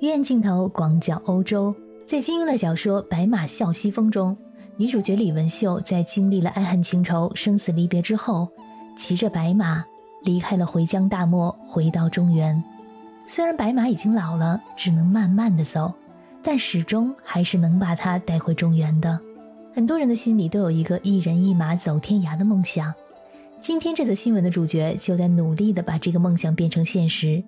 鱼眼镜头广角欧洲，在金庸的小说《白马啸西风》中，女主角李文秀在经历了爱恨情仇、生死离别之后，骑着白马离开了回疆大漠，回到中原。虽然白马已经老了，只能慢慢的走，但始终还是能把它带回中原的。很多人的心里都有一个一人一马走天涯的梦想。今天这则新闻的主角就在努力的把这个梦想变成现实。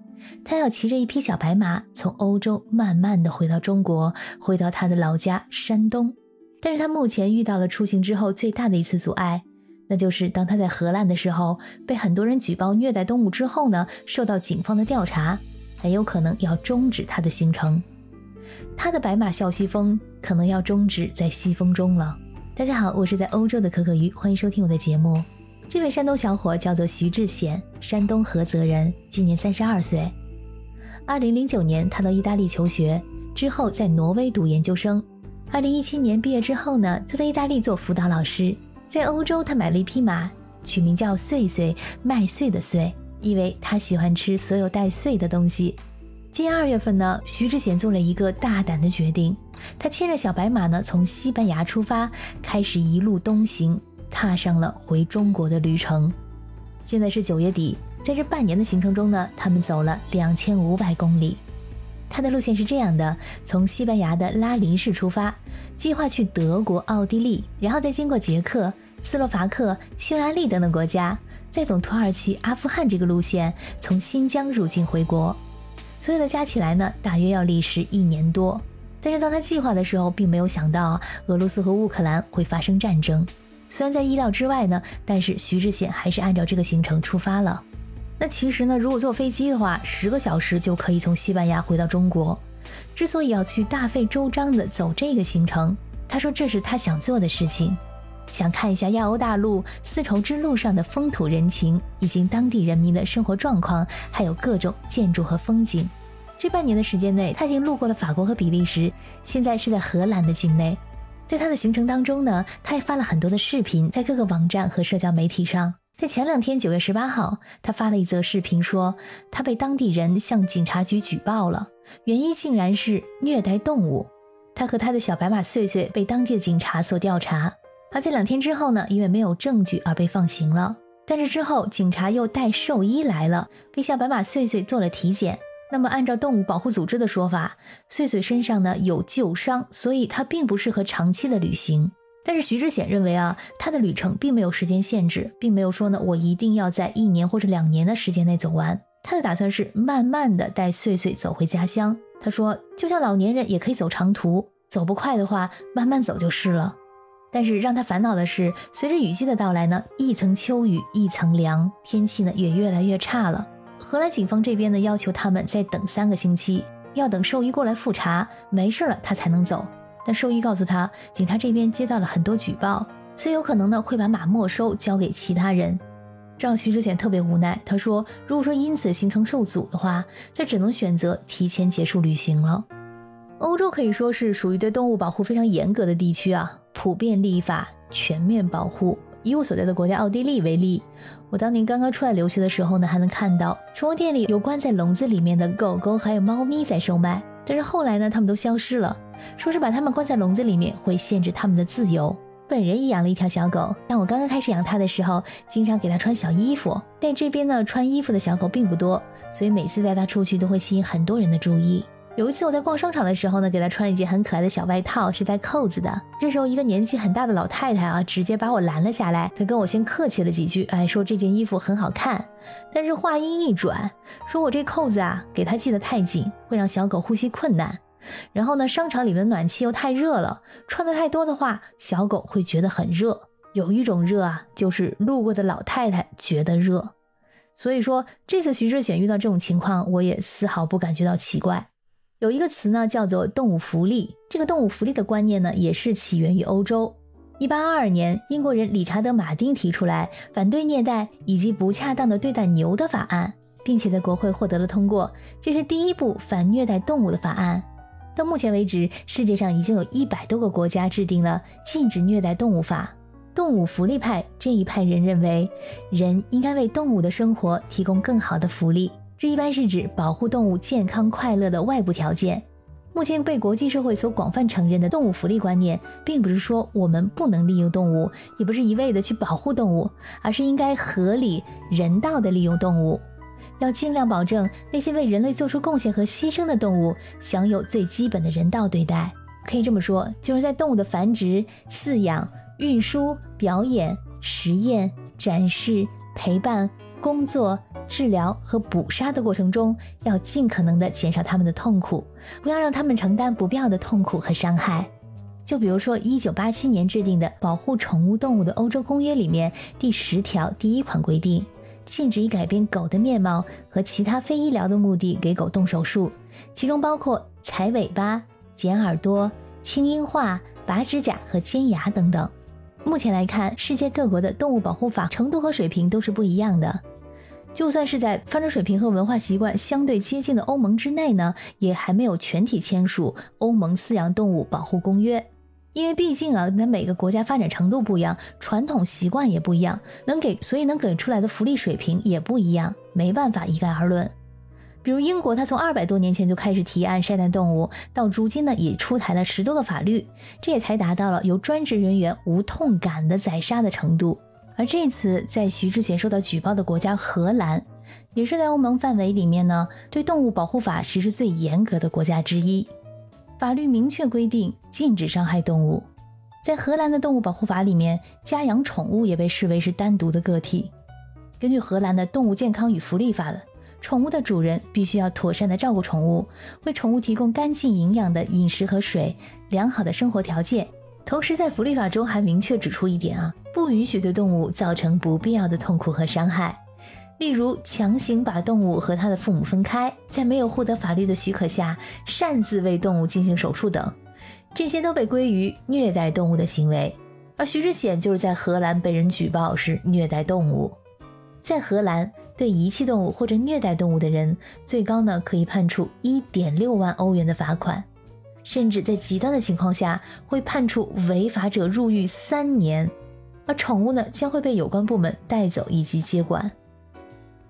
他要骑着一匹小白马，从欧洲慢慢的回到中国，回到他的老家山东。但是他目前遇到了出行之后最大的一次阻碍，那就是当他在荷兰的时候，被很多人举报虐待动物之后呢，受到警方的调查。很有可能要终止他的行程，他的白马啸西风可能要终止在西风中了。大家好，我是在欧洲的可可鱼，欢迎收听我的节目。这位山东小伙叫做徐志显，山东菏泽人，今年三十二岁。二零零九年，他到意大利求学，之后在挪威读研究生。二零一七年毕业之后呢，他在意大利做辅导老师。在欧洲，他买了一匹马，取名叫穗穗，麦穗的穗。因为他喜欢吃所有带穗的东西。今年二月份呢，徐志贤做了一个大胆的决定，他牵着小白马呢，从西班牙出发，开始一路东行，踏上了回中国的旅程。现在是九月底，在这半年的行程中呢，他们走了两千五百公里。他的路线是这样的：从西班牙的拉林市出发，计划去德国、奥地利，然后再经过捷克、斯洛伐克、匈牙利等等国家。再从土耳其、阿富汗这个路线从新疆入境回国，所有的加起来呢，大约要历时一年多。但是当他计划的时候，并没有想到俄罗斯和乌克兰会发生战争。虽然在意料之外呢，但是徐志显还是按照这个行程出发了。那其实呢，如果坐飞机的话，十个小时就可以从西班牙回到中国。之所以要去大费周章的走这个行程，他说这是他想做的事情。想看一下亚欧大陆丝绸之路上的风土人情，以及当地人民的生活状况，还有各种建筑和风景。这半年的时间内，他已经路过了法国和比利时，现在是在荷兰的境内。在他的行程当中呢，他也发了很多的视频在各个网站和社交媒体上。在前两天，九月十八号，他发了一则视频，说他被当地人向警察局举报了，原因竟然是虐待动物。他和他的小白马穗穗被当地的警察所调查。而在两天之后呢，因为没有证据而被放行了。但是之后，警察又带兽医来了，给小白马穗穗做了体检。那么，按照动物保护组织的说法，穗穗身上呢有旧伤，所以它并不适合长期的旅行。但是徐志显认为啊，他的旅程并没有时间限制，并没有说呢我一定要在一年或者两年的时间内走完。他的打算是慢慢的带穗穗走回家乡。他说，就像老年人也可以走长途，走不快的话，慢慢走就是了。但是让他烦恼的是，随着雨季的到来呢，一层秋雨一层凉，天气呢也越来越差了。荷兰警方这边呢要求他们再等三个星期，要等兽医过来复查，没事了他才能走。但兽医告诉他，警察这边接到了很多举报，所以有可能呢会把马没收，交给其他人。这让徐志显特别无奈。他说，如果说因此行程受阻的话，他只能选择提前结束旅行了。欧洲可以说是属于对动物保护非常严格的地区啊。普遍立法，全面保护。以我所在的国家奥地利为例，我当年刚刚出来留学的时候呢，还能看到宠物店里有关在笼子里面的狗狗还有猫咪在售卖。但是后来呢，它们都消失了，说是把它们关在笼子里面会限制它们的自由。本人也养了一条小狗，但我刚刚开始养它的时候，经常给它穿小衣服。但这边呢，穿衣服的小狗并不多，所以每次带它出去都会吸引很多人的注意。有一次我在逛商场的时候呢，给他穿了一件很可爱的小外套，是带扣子的。这时候一个年纪很大的老太太啊，直接把我拦了下来。她跟我先客气了几句，哎，说这件衣服很好看。但是话音一转，说我这扣子啊，给他系得太紧，会让小狗呼吸困难。然后呢，商场里面的暖气又太热了，穿的太多的话，小狗会觉得很热。有一种热啊，就是路过的老太太觉得热。所以说这次徐志显遇到这种情况，我也丝毫不感觉到奇怪。有一个词呢，叫做动物福利。这个动物福利的观念呢，也是起源于欧洲。一八二二年，英国人理查德·马丁提出来反对虐待以及不恰当的对待牛的法案，并且在国会获得了通过。这是第一部反虐待动物的法案。到目前为止，世界上已经有一百多个国家制定了禁止虐待动物法。动物福利派这一派人认为，人应该为动物的生活提供更好的福利。这一般是指保护动物健康快乐的外部条件。目前被国际社会所广泛承认的动物福利观念，并不是说我们不能利用动物，也不是一味的去保护动物，而是应该合理、人道的利用动物，要尽量保证那些为人类做出贡献和牺牲的动物享有最基本的人道对待。可以这么说，就是在动物的繁殖、饲养、运输、表演、实验、展示、陪伴、工作。治疗和捕杀的过程中，要尽可能的减少他们的痛苦，不要让他们承担不必要的痛苦和伤害。就比如说，一九八七年制定的《保护宠物动物的欧洲公约》里面第十条第一款规定，禁止以改变狗的面貌和其他非医疗的目的给狗动手术，其中包括裁尾巴、剪耳朵、清音化、拔指甲和尖牙等等。目前来看，世界各国的动物保护法程度和水平都是不一样的。就算是在发展水平和文化习惯相对接近的欧盟之内呢，也还没有全体签署欧盟饲养动物保护公约。因为毕竟啊，那每个国家发展程度不一样，传统习惯也不一样，能给所以能给出来的福利水平也不一样，没办法一概而论。比如英国，它从二百多年前就开始提案善待动物，到如今呢，也出台了十多个法律，这也才达到了由专职人员无痛感的宰杀的程度。而这次在徐志贤受到举报的国家荷兰，也是在欧盟范围里面呢，对动物保护法实施最严格的国家之一。法律明确规定禁止伤害动物。在荷兰的动物保护法里面，家养宠物也被视为是单独的个体。根据荷兰的动物健康与福利法，宠物的主人必须要妥善的照顾宠物，为宠物提供干净营养的饮食和水，良好的生活条件。同时，在福利法中还明确指出一点啊，不允许对动物造成不必要的痛苦和伤害，例如强行把动物和它的父母分开，在没有获得法律的许可下擅自为动物进行手术等，这些都被归于虐待动物的行为。而徐志显就是在荷兰被人举报是虐待动物，在荷兰对遗弃动物或者虐待动物的人，最高呢可以判处一点六万欧元的罚款。甚至在极端的情况下，会判处违法者入狱三年，而宠物呢将会被有关部门带走以及接管。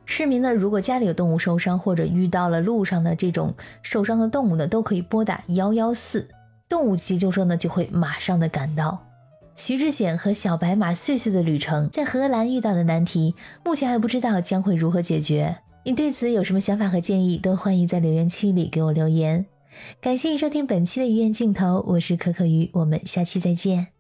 市民呢，如果家里有动物受伤，或者遇到了路上的这种受伤的动物呢，都可以拨打幺幺四，动物急救车呢就会马上的赶到。徐志显和小白马碎碎的旅程，在荷兰遇到的难题，目前还不知道将会如何解决。你对此有什么想法和建议，都欢迎在留言区里给我留言。感谢你收听本期的鱼眼镜头，我是可可鱼，我们下期再见。